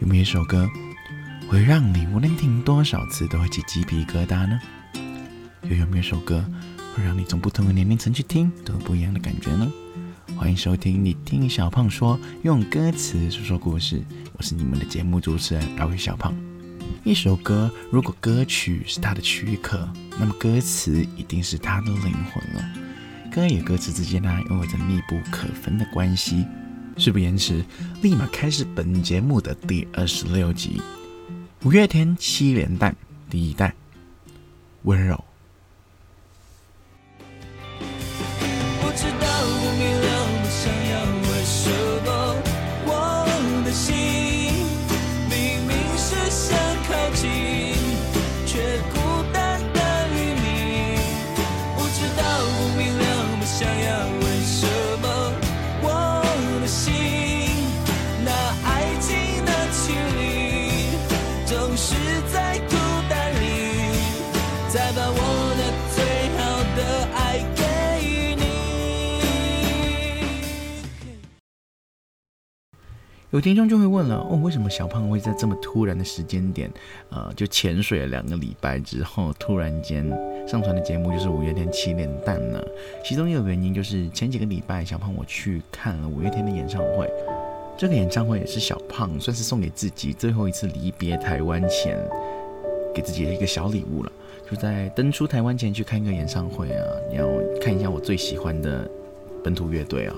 有没有一首歌会让你无论听多少次都会起鸡皮疙瘩呢？又有没有一首歌会让你从不同的年龄层去听都有不一样的感觉呢？欢迎收听你听小胖说，用歌词说说故事。我是你们的节目主持人阿伟小胖。一首歌如果歌曲是它的躯壳，那么歌词一定是它的灵魂了。歌与歌词之间呢，拥有着密不可分的关系。事不宜迟，立马开始本节目的第二十六集。五月天七连弹第一弹，温柔。有听众就会问了哦，为什么小胖会在这么突然的时间点，呃，就潜水了两个礼拜之后，突然间上传的节目就是五月天七连弹呢？其中一个原因就是前几个礼拜小胖我去看了五月天的演唱会，这个演唱会也是小胖算是送给自己最后一次离别台湾前，给自己的一个小礼物了。就在登出台湾前去看一个演唱会啊，你要看一下我最喜欢的本土乐队啊。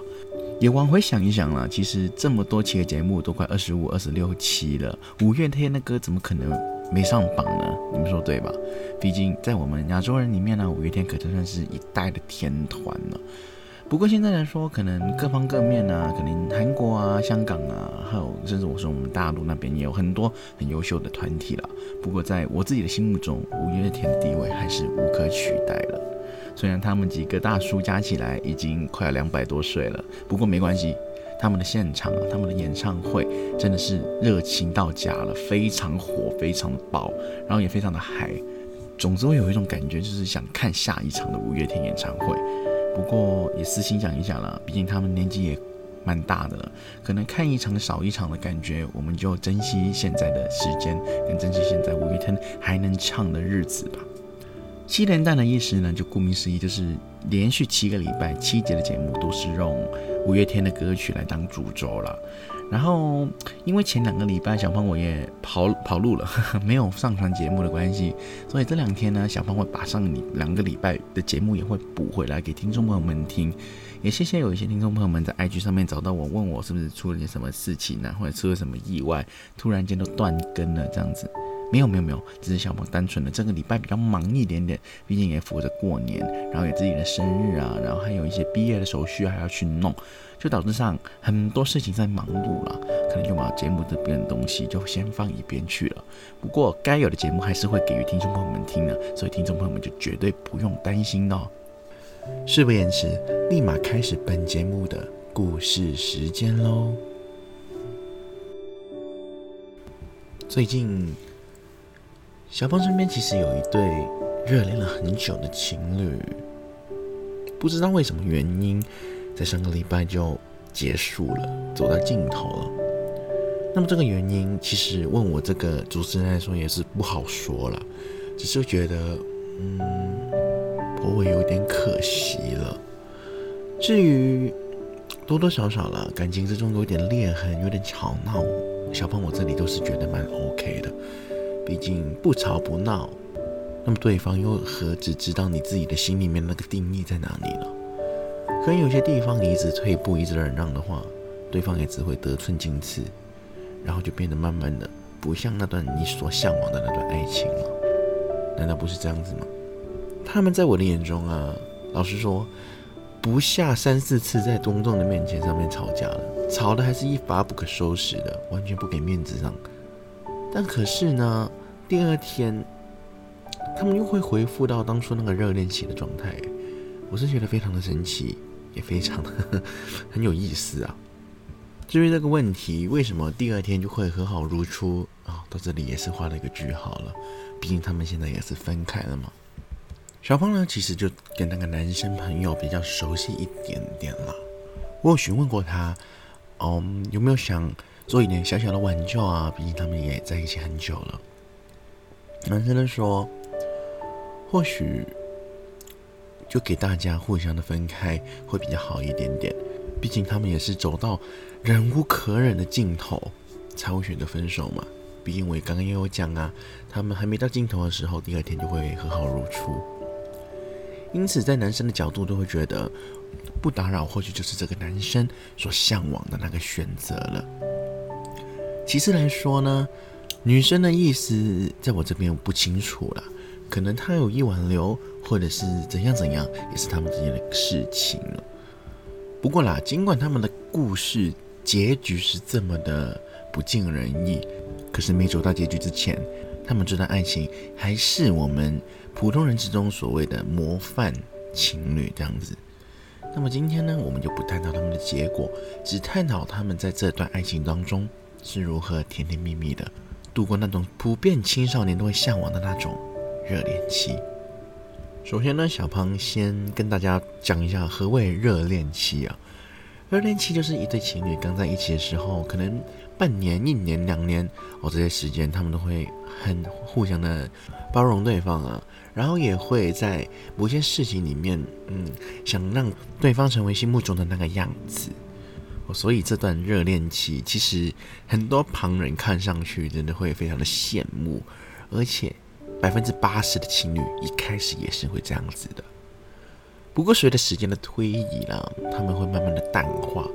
也往回想一想了，其实这么多期的节目都快二十五、二十六期了，五月天的歌怎么可能没上榜呢？你们说对吧？毕竟在我们亚洲人里面呢，五月天可就算是一代的天团了。不过现在来说，可能各方各面啊，可能韩国啊、香港啊，还有甚至我说我们大陆那边也有很多很优秀的团体了。不过在我自己的心目中，五月天的地位还是无可取代。虽然他们几个大叔加起来已经快要两百多岁了，不过没关系，他们的现场，他们的演唱会真的是热情到家了，非常火，非常的爆，然后也非常的嗨。总之会有一种感觉，就是想看下一场的五月天演唱会。不过也私心讲一下了，毕竟他们年纪也蛮大的了，可能看一场少一场的感觉，我们就珍惜现在的时间，跟珍惜现在五月天还能唱的日子吧。七连弹的意思呢，就顾名思义，就是连续七个礼拜七节的节目都是用五月天的歌曲来当主轴了。然后因为前两个礼拜小胖我也跑 跑路了，没有上传节目的关系，所以这两天呢，小胖会把上两个礼拜的节目也会补回来给听众朋友们听。也谢谢有一些听众朋友们在 IG 上面找到我，问我是不是出了点什么事情呢，或者出了什么意外，突然间都断更了这样子。没有没有没有，只是小胖单纯的这个礼拜比较忙一点点，毕竟也符合过年，然后有自己的生日啊，然后还有一些毕业的手续还要去弄，就导致上很多事情在忙碌了，可能就把节目这边的东西就先放一边去了。不过该有的节目还是会给予听众朋友们听的，所以听众朋友们就绝对不用担心哦。事不宜迟，立马开始本节目的故事时间喽。最近。小胖身边其实有一对热恋了很久的情侣，不知道为什么原因，在上个礼拜就结束了，走到尽头了。那么这个原因，其实问我这个主持人来说也是不好说了，只是觉得，嗯，颇为有点可惜了。至于多多少少了感情之中有点裂痕，有点吵闹，小胖我这里都是觉得蛮 OK 的。毕竟不吵不闹，那么对方又何止知道你自己的心里面那个定义在哪里了？可能有些地方你一直退步、一直忍让的话，对方也只会得寸进尺，然后就变得慢慢的不像那段你所向往的那段爱情了。难道不是这样子吗？他们在我的眼中啊，老实说，不下三四次在公众的面前上面吵架了，吵的还是一发不可收拾的，完全不给面子上。但可是呢，第二天他们又会回复到当初那个热恋期的状态，我是觉得非常的神奇，也非常的 很有意思啊。至于这个问题，为什么第二天就会和好如初啊？到这里也是画了一个句号了，毕竟他们现在也是分开了嘛。小胖呢，其实就跟那个男生朋友比较熟悉一点点了。我有询问过他，嗯，有没有想。做一点小小的挽救啊，毕竟他们也在一起很久了。男生呢说，或许就给大家互相的分开会比较好一点点，毕竟他们也是走到忍无可忍的尽头才会选择分手嘛。毕竟我刚刚也有讲啊，他们还没到尽头的时候，第二天就会和好如初。因此，在男生的角度都会觉得不打扰，或许就是这个男生所向往的那个选择了。其次来说呢，女生的意思在我这边我不清楚了，可能她有意挽留，或者是怎样怎样，也是他们之间的事情了。不过啦，尽管他们的故事结局是这么的不尽人意，可是没走到结局之前，他们这段爱情还是我们。普通人之中所谓的模范情侣这样子，那么今天呢，我们就不探讨他们的结果，只探讨他们在这段爱情当中是如何甜甜蜜蜜的度过那种普遍青少年都会向往的那种热恋期。首先呢，小胖先跟大家讲一下何谓热恋期啊？热恋期就是一对情侣刚在一起的时候，可能半年、一年、两年哦，这些时间他们都会很互相的包容对方啊。然后也会在某些事情里面，嗯，想让对方成为心目中的那个样子，所以这段热恋期其实很多旁人看上去真的会非常的羡慕，而且百分之八十的情侣一开始也是会这样子的。不过随着时间的推移啦，他们会慢慢的淡化，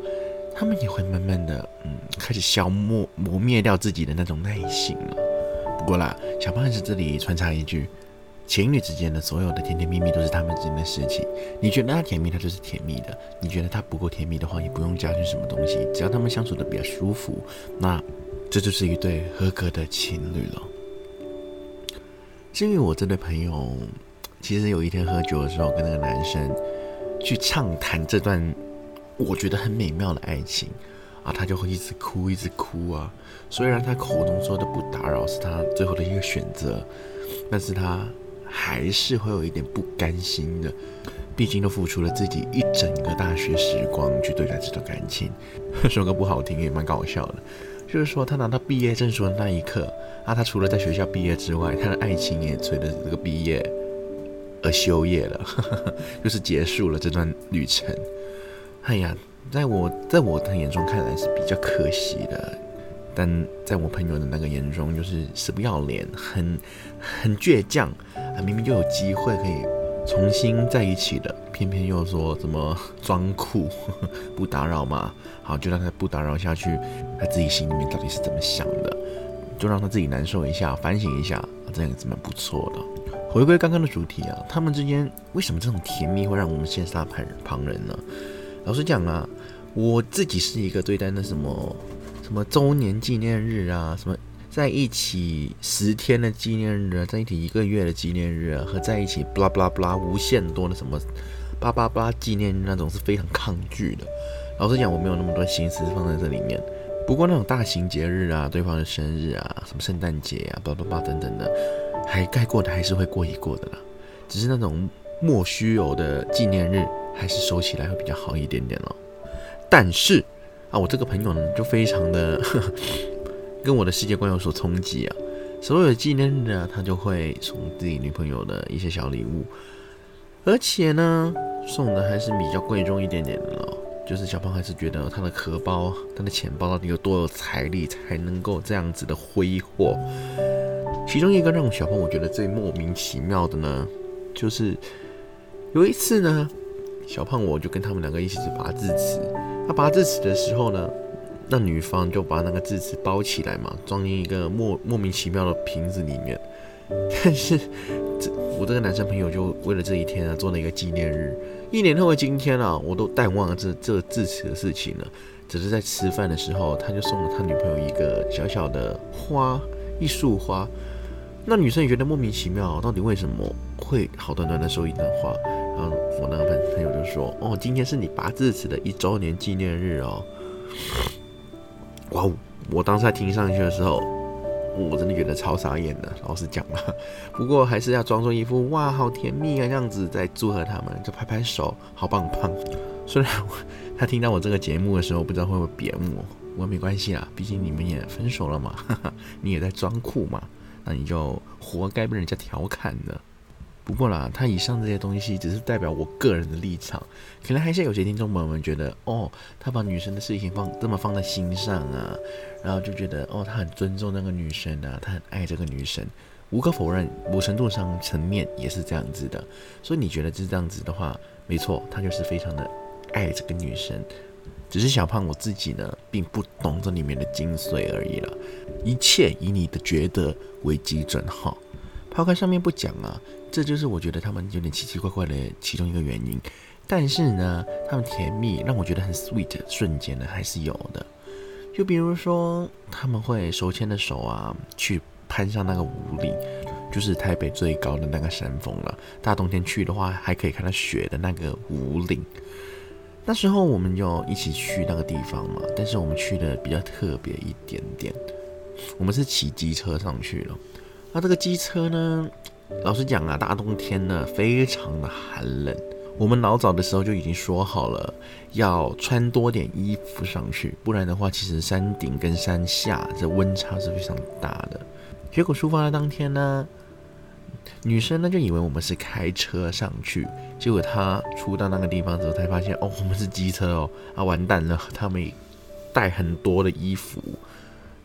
他们也会慢慢的，嗯，开始消磨磨灭掉自己的那种耐心了。不过啦，小胖子这里穿插一句。情侣之间的所有的甜甜蜜蜜都是他们之间的事情。你觉得他甜蜜，他就是甜蜜的；你觉得他不够甜蜜的话，也不用加进什么东西。只要他们相处的比较舒服，那这就是一对合格的情侣了。至于我这对朋友，其实有一天喝酒的时候，跟那个男生去畅谈这段我觉得很美妙的爱情啊，他就会一直哭，一直哭啊。虽然他口中说的不打扰是他最后的一个选择，但是他。还是会有一点不甘心的，毕竟都付出了自己一整个大学时光去对待这段感情。说个不好听也蛮搞笑的，就是说他拿到毕业证书的那一刻啊，他除了在学校毕业之外，他的爱情也随着这个毕业而休业了，就是结束了这段旅程。哎呀，在我在我的眼中看来是比较可惜的。但在我朋友的那个眼中，就是死不要脸，很很倔强啊！明明就有机会可以重新在一起的，偏偏又说怎么装酷，不打扰嘛。好，就让他不打扰下去，他自己心里面到底是怎么想的，就让他自己难受一下，反省一下，这样子蛮不错的。回归刚刚的主题啊，他们之间为什么这种甜蜜会让我们羡煞旁旁人呢？老实讲啊，我自己是一个对待那什么。什么周年纪念日啊，什么在一起十天的纪念日啊，在一起一个月的纪念日啊，和在一起布拉布拉布拉无限多的什么八八八纪念日那种是非常抗拒的。老实讲，我没有那么多心思放在这里面。不过那种大型节日啊，对方的生日啊，什么圣诞节啊，巴拉巴拉等等的，还该过的还是会过一过的啦。只是那种莫须有的纪念日，还是收起来会比较好一点点哦。但是。啊，我这个朋友呢，就非常的跟我的世界观有所冲击啊。所有的纪念日啊，他就会送自己女朋友的一些小礼物，而且呢，送的还是比较贵重一点点的咯。就是小胖还是觉得他的荷包、他的钱包到底有多有财力，才能够这样子的挥霍。其中一个让小胖我觉得最莫名其妙的呢，就是有一次呢，小胖我就跟他们两个一起去拔智齿。他拔智齿的时候呢，那女方就把那个智齿包起来嘛，装进一个莫莫名其妙的瓶子里面。但是，这我这个男生朋友就为了这一天啊，做了一个纪念日。一年后的今天啊，我都淡忘了这这智齿的事情了。只是在吃饭的时候，他就送了他女朋友一个小小的花，一束花。那女生也觉得莫名其妙，到底为什么会好端端的收一段花？然后我那个朋朋友就说：“哦，今天是你拔智齿的一周年纪念日哦。”哇哦，我当时在听上去的时候，我真的觉得超傻眼的。老实讲嘛，不过还是要装作一副哇，好甜蜜啊样子在祝贺他们，就拍拍手，好棒棒。虽然我 他听到我这个节目的时候，不知道会不会扁我，不过没关系啦，毕竟你们也分手了嘛，哈 哈你也在装酷嘛，那你就活该被人家调侃的。不过啦，他以上这些东西只是代表我个人的立场，可能还是有些听众朋友们觉得，哦，他把女生的事情放这么放在心上啊，然后就觉得，哦，他很尊重那个女生啊，他很爱这个女生。无可否认，某程度上层面也是这样子的。所以你觉得是这样子的话，没错，他就是非常的爱这个女生。只是小胖我自己呢，并不懂这里面的精髓而已了。一切以你的觉得为基准哈。抛开上面不讲啊，这就是我觉得他们有点奇奇怪怪的其中一个原因。但是呢，他们甜蜜让我觉得很 sweet 瞬间呢还是有的。就比如说他们会手牵着手啊，去攀上那个五岭，就是台北最高的那个山峰了。大冬天去的话，还可以看到雪的那个五岭。那时候我们就一起去那个地方嘛，但是我们去的比较特别一点点，我们是骑机车上去了。那这个机车呢？老实讲啊，大冬天呢，非常的寒冷。我们老早的时候就已经说好了，要穿多点衣服上去，不然的话，其实山顶跟山下这温差是非常大的。结果出发的当天呢，女生呢就以为我们是开车上去，结果她出到那个地方之后，才发现哦，我们是机车哦，啊，完蛋了，他们带很多的衣服。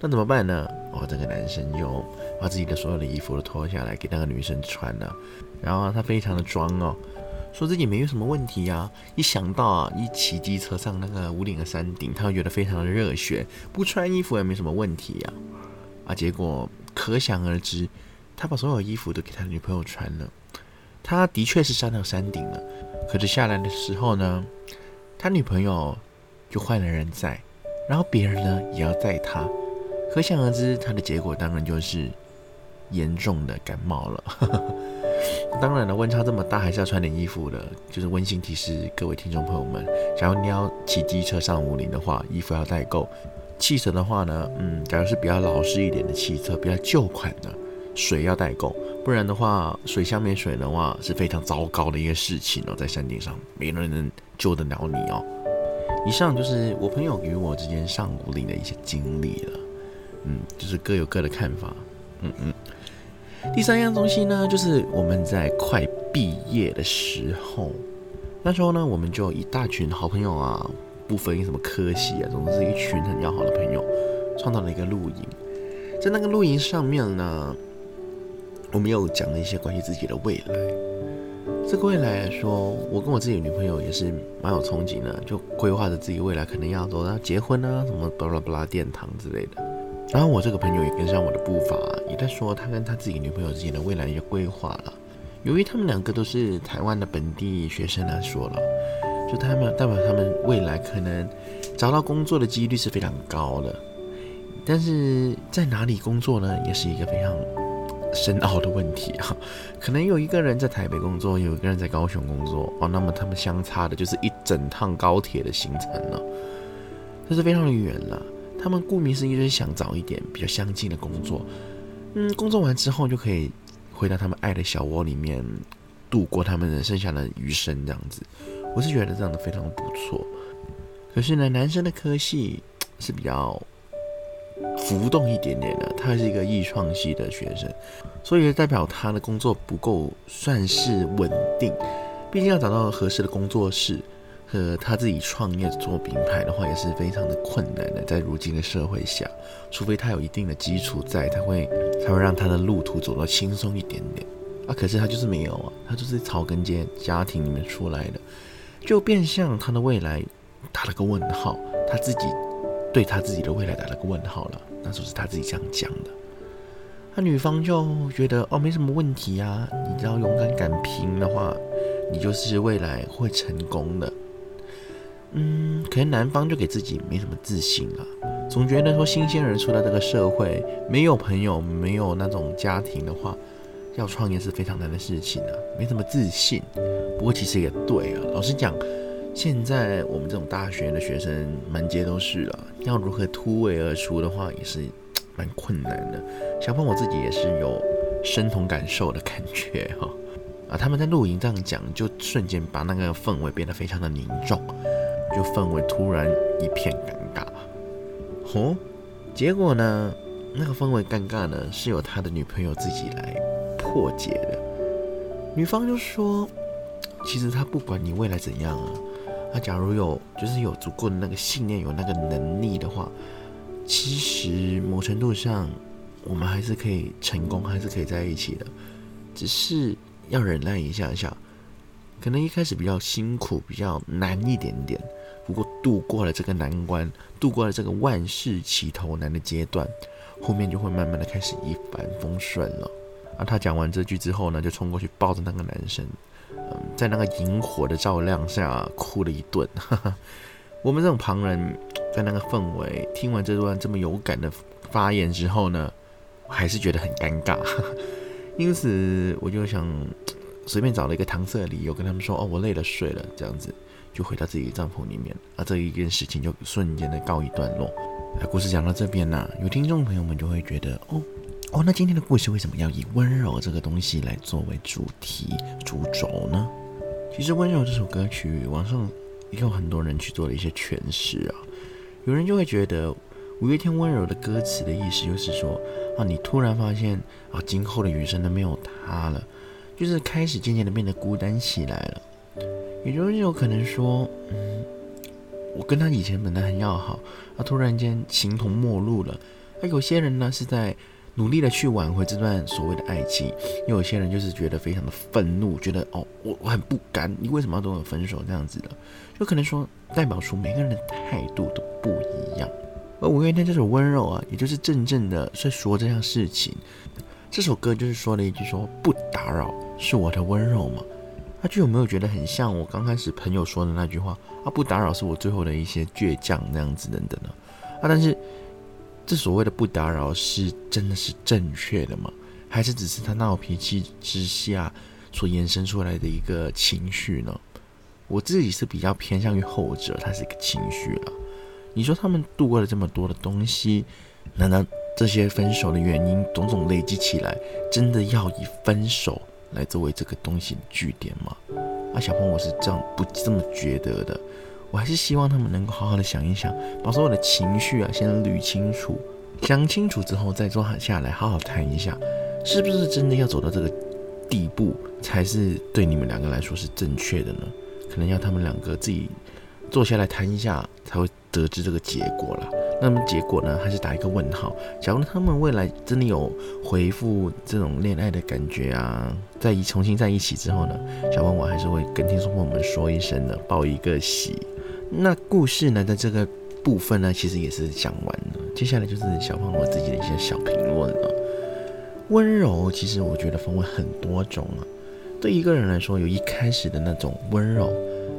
那怎么办呢？哦，这个男生就把自己的所有的衣服都脱下来给那个女生穿了，然后他非常的装哦，说自己没有什么问题呀。一想到啊，一骑机车上那个屋顶的山顶，他会觉得非常的热血，不穿衣服也没什么问题呀。啊，结果可想而知，他把所有衣服都给他女朋友穿了。他的确是上到山顶了，可是下来的时候呢，他女朋友就换了人载，然后别人呢也要载他。可想而知，他的结果当然就是严重的感冒了。当然了，温差这么大，还是要穿点衣服的。就是温馨提示各位听众朋友们：，假如你要骑机车上五岭的话，衣服要带够；汽车的话呢，嗯，假如是比较老式一点的汽车，比较旧款的，水要带够，不然的话，水箱没水的话是非常糟糕的一个事情哦。在山顶上，没人能救得了你哦。以上就是我朋友与我之间上五岭的一些经历了。嗯，就是各有各的看法。嗯嗯。第三样东西呢，就是我们在快毕业的时候，那时候呢，我们就一大群好朋友啊，不分什么科系啊，总之是一群很要好的朋友，创造了一个露营。在那个露营上面呢，我们又讲了一些关于自己的未来。这个未来来说，我跟我自己的女朋友也是蛮有憧憬的，就规划着自己未来可能要走到结婚啊，什么巴拉巴拉殿堂之类的。然后我这个朋友也跟上我的步伐，也在说他跟他自己女朋友之间的未来一些规划了。由于他们两个都是台湾的本地学生来说了，就他们代表他们未来可能找到工作的几率是非常高的。但是在哪里工作呢，也是一个非常深奥的问题啊。可能有一个人在台北工作，有一个人在高雄工作哦，那么他们相差的就是一整趟高铁的行程了，这是非常的远了。他们顾名思义就是想找一点比较相近的工作，嗯，工作完之后就可以回到他们爱的小窝里面，度过他们人剩下的余生这样子。我是觉得这样的非常不错。可是呢，男生的科系是比较浮动一点点的，他是一个艺创系的学生，所以代表他的工作不够算是稳定，毕竟要找到合适的工作室。呃，他自己创业做品牌的话，也是非常的困难的。在如今的社会下，除非他有一定的基础在，他会才会让他的路途走得轻松一点点啊。可是他就是没有啊，他就是草根阶家庭里面出来的，就变相他的未来打了个问号，他自己对他自己的未来打了个问号了。那时候是他自己这样讲的。那女方就觉得哦，没什么问题啊，你只要勇敢敢拼的话，你就是未来会成功的。嗯，可能男方就给自己没什么自信了，总觉得说新鲜人出来这个社会，没有朋友，没有那种家庭的话，要创业是非常难的事情啊，没什么自信。不过其实也对啊，老实讲，现在我们这种大学的学生满街都是了，要如何突围而出的话，也是蛮困难的。小胖我自己也是有深同感受的感觉哈。啊，他们在露营这样讲，就瞬间把那个氛围变得非常的凝重。就氛围突然一片尴尬，哦，结果呢，那个氛围尴尬呢，是由他的女朋友自己来破解的。女方就说：“其实他不管你未来怎样啊，他假如有就是有足够的那个信念，有那个能力的话，其实某程度上，我们还是可以成功，还是可以在一起的，只是要忍耐一下下。”可能一开始比较辛苦，比较难一点点，不过度过了这个难关，度过了这个万事起头难的阶段，后面就会慢慢的开始一帆风顺了。啊，他讲完这句之后呢，就冲过去抱着那个男生，嗯，在那个萤火的照亮下哭了一顿。我们这种旁人，在那个氛围听完这段这么有感的发言之后呢，还是觉得很尴尬，因此我就想。随便找了一个搪塞理由跟他们说：“哦，我累了，睡了。”这样子就回到自己的帐篷里面，啊，这一件事情就瞬间的告一段落。啊，故事讲到这边呢，有听众朋友们就会觉得：“哦，哦，那今天的故事为什么要以温柔这个东西来作为主题主轴呢？”其实，《温柔》这首歌曲，网上也有很多人去做了一些诠释啊。有人就会觉得，五月天《温柔》的歌词的意思就是说：啊，你突然发现啊，今后的余生都没有他了。就是开始渐渐的变得孤单起来了，也就是有可能说，嗯，我跟他以前本来很要好，他突然间形同陌路了。那有些人呢是在努力的去挽回这段所谓的爱情，又有些人就是觉得非常的愤怒，觉得哦，我我很不甘，你为什么要跟我分手这样子的？就可能说代表出每个人的态度都不一样。而五月天这首温柔啊，也就是真正的在说这样事情。这首歌就是说了一句说不打扰是我的温柔吗？他就有没有觉得很像我刚开始朋友说的那句话啊？不打扰是我最后的一些倔强那样子等等呢啊？但是这所谓的不打扰是真的是正确的吗？还是只是他闹脾气之下所延伸出来的一个情绪呢？我自己是比较偏向于后者，它是一个情绪了。你说他们度过了这么多的东西，难道？这些分手的原因种种累积起来，真的要以分手来作为这个东西的据点吗？啊，小鹏，我是这样不这么觉得的。我还是希望他们能够好好的想一想，把所有的情绪啊先捋清楚，想清楚之后再坐下来好好谈一下，是不是真的要走到这个地步才是对你们两个来说是正确的呢？可能要他们两个自己坐下来谈一下，才会得知这个结果了。那么结果呢？还是打一个问号。假如他们未来真的有回复这种恋爱的感觉啊，在一重新在一起之后呢，小胖我还是会跟听众朋友们说一声的，报一个喜。那故事呢，在这个部分呢，其实也是讲完了。接下来就是小胖我自己的一些小评论了。温柔，其实我觉得分为很多种啊。对一个人来说，有一开始的那种温柔，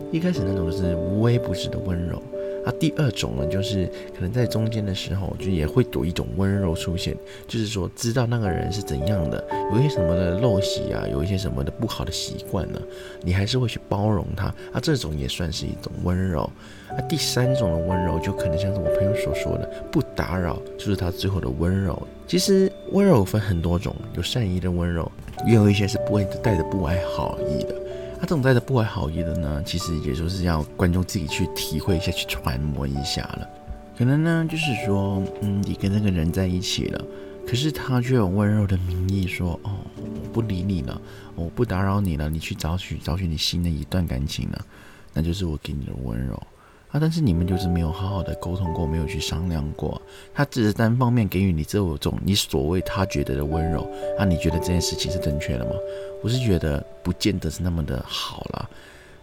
一开始那种就是无微不至的温柔。啊，第二种呢，就是可能在中间的时候，就也会有一种温柔出现，就是说知道那个人是怎样的，有一些什么的陋习啊，有一些什么的不好的习惯呢，你还是会去包容他。啊，这种也算是一种温柔。啊，第三种的温柔就可能像是我朋友所说的，不打扰，就是他最后的温柔。其实温柔分很多种，有善意的温柔，也有一些是不会带着不怀好意的。他这种带着不怀好意的呢，其实也就是要观众自己去体会一下，去揣摩一下了。可能呢，就是说，嗯，你跟那个人在一起了，可是他却用温柔的名义说：“哦，我不理你了，我不打扰你了，你去找取找取你新的一段感情了。”那就是我给你的温柔。啊！但是你们就是没有好好的沟通过，没有去商量过，他只是单方面给予你这种你所谓他觉得的温柔，那你觉得这件事情是正确的吗？我是觉得不见得是那么的好了。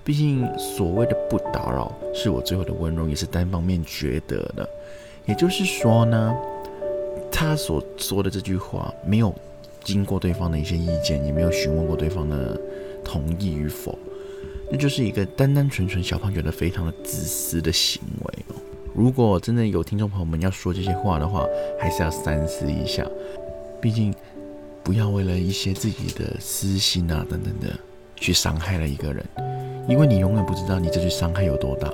毕竟所谓的不打扰，是我最后的温柔，也是单方面觉得的。也就是说呢，他所说的这句话没有经过对方的一些意见，也没有询问过对方的同意与否。那就是一个单单纯纯小胖觉得非常的自私的行为哦。如果真的有听众朋友们要说这些话的话，还是要三思一下。毕竟，不要为了一些自己的私心啊等等的，去伤害了一个人。因为你永远不知道你这句伤害有多大。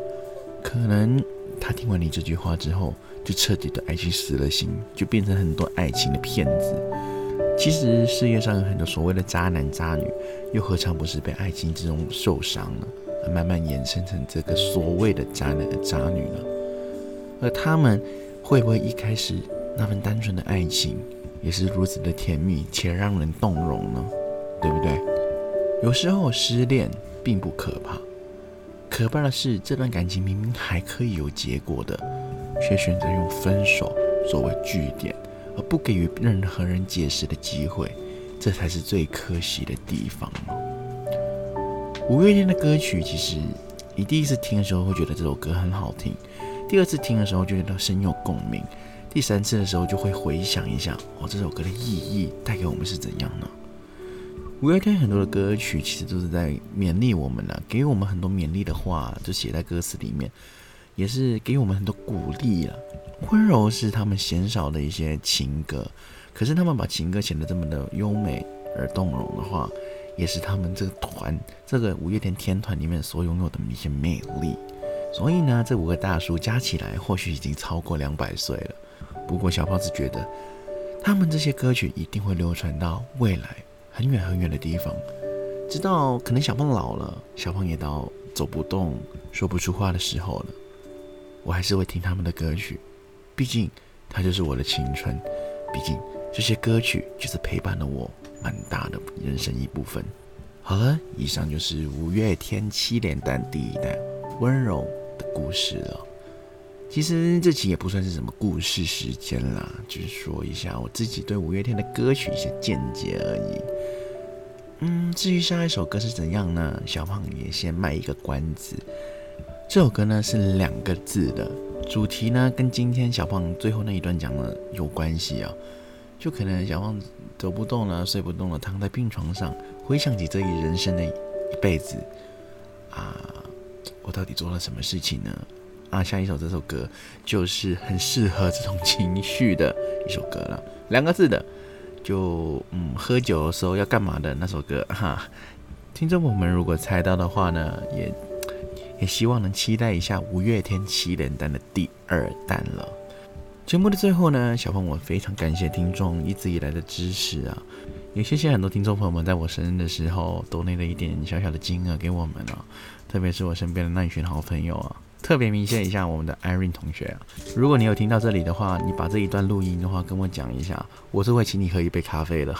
可能他听完你这句话之后，就彻底的爱情死了心，就变成很多爱情的骗子。其实世界上有很多所谓的渣男渣女，又何尝不是被爱情之中受伤了，慢慢衍生成这个所谓的渣男渣女呢？而他们会不会一开始那份单纯的爱情也是如此的甜蜜且让人动容呢？对不对？有时候失恋并不可怕，可怕的是这段感情明明还可以有结果的，却选择用分手作为句点，而不给予任何人解释的机会，这才是最可惜的地方五月天的歌曲，其实你第一次听的时候会觉得这首歌很好听，第二次听的时候就觉得深有共鸣，第三次的时候就会回想一下，哦，这首歌的意义带给我们是怎样呢？五月天很多的歌曲其实都是在勉励我们呢，给我们很多勉励的话，就写在歌词里面，也是给我们很多鼓励了。温柔是他们鲜少的一些情歌，可是他们把情歌写得这么的优美而动容的话，也是他们这个团这个五月天天团里面所拥有的一些魅力。所以呢，这五个大叔加起来或许已经超过两百岁了。不过小胖子觉得，他们这些歌曲一定会流传到未来。很远很远的地方，直到可能小胖老了，小胖也到走不动、说不出话的时候了，我还是会听他们的歌曲，毕竟它就是我的青春，毕竟这些歌曲就是陪伴了我蛮大的人生一部分。好了，以上就是五月天七连单第一代温柔的故事了。其实这期也不算是什么故事时间啦，就是说一下我自己对五月天的歌曲一些见解而已。嗯，至于下一首歌是怎样呢？小胖也先卖一个关子。这首歌呢是两个字的，主题呢跟今天小胖最后那一段讲的有关系啊。就可能小胖走不动了，睡不动了，躺在病床上，回想起这一人生的一辈子啊，我到底做了什么事情呢？啊，下一首这首歌就是很适合这种情绪的一首歌了。两个字的，就嗯，喝酒的时候要干嘛的那首歌哈。听众朋友们如果猜到的话呢，也也希望能期待一下五月天七连单的第二弹了。节目的最后呢，小胖我非常感谢听众一直以来的支持啊，也谢谢很多听众朋友们在我生日的时候多那了一点小小的金额给我们啊，特别是我身边的那一群好朋友啊。特别明显一下，我们的 Irene 同学啊，如果你有听到这里的话，你把这一段录音的话跟我讲一下，我是会请你喝一杯咖啡的。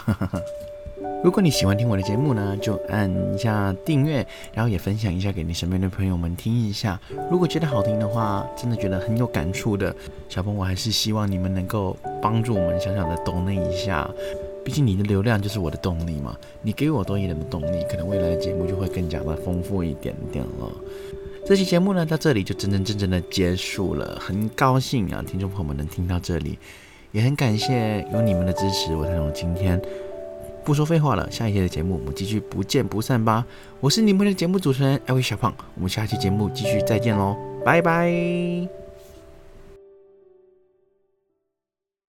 如果你喜欢听我的节目呢，就按一下订阅，然后也分享一下给你身边的朋友们听一下。如果觉得好听的话，真的觉得很有感触的，小朋友，我还是希望你们能够帮助我们小小的抖那一下，毕竟你的流量就是我的动力嘛，你给我多一点的动力，可能未来的节目就会更加的丰富一点点了。这期节目呢，到这里就真真正正的结束了。很高兴啊，听众朋友们能听到这里，也很感谢有你们的支持，我才能今天不说废话了。下一期的节目，我们继续不见不散吧。我是你们的节目主持人艾薇小胖，我们下期节目继续再见喽，拜拜。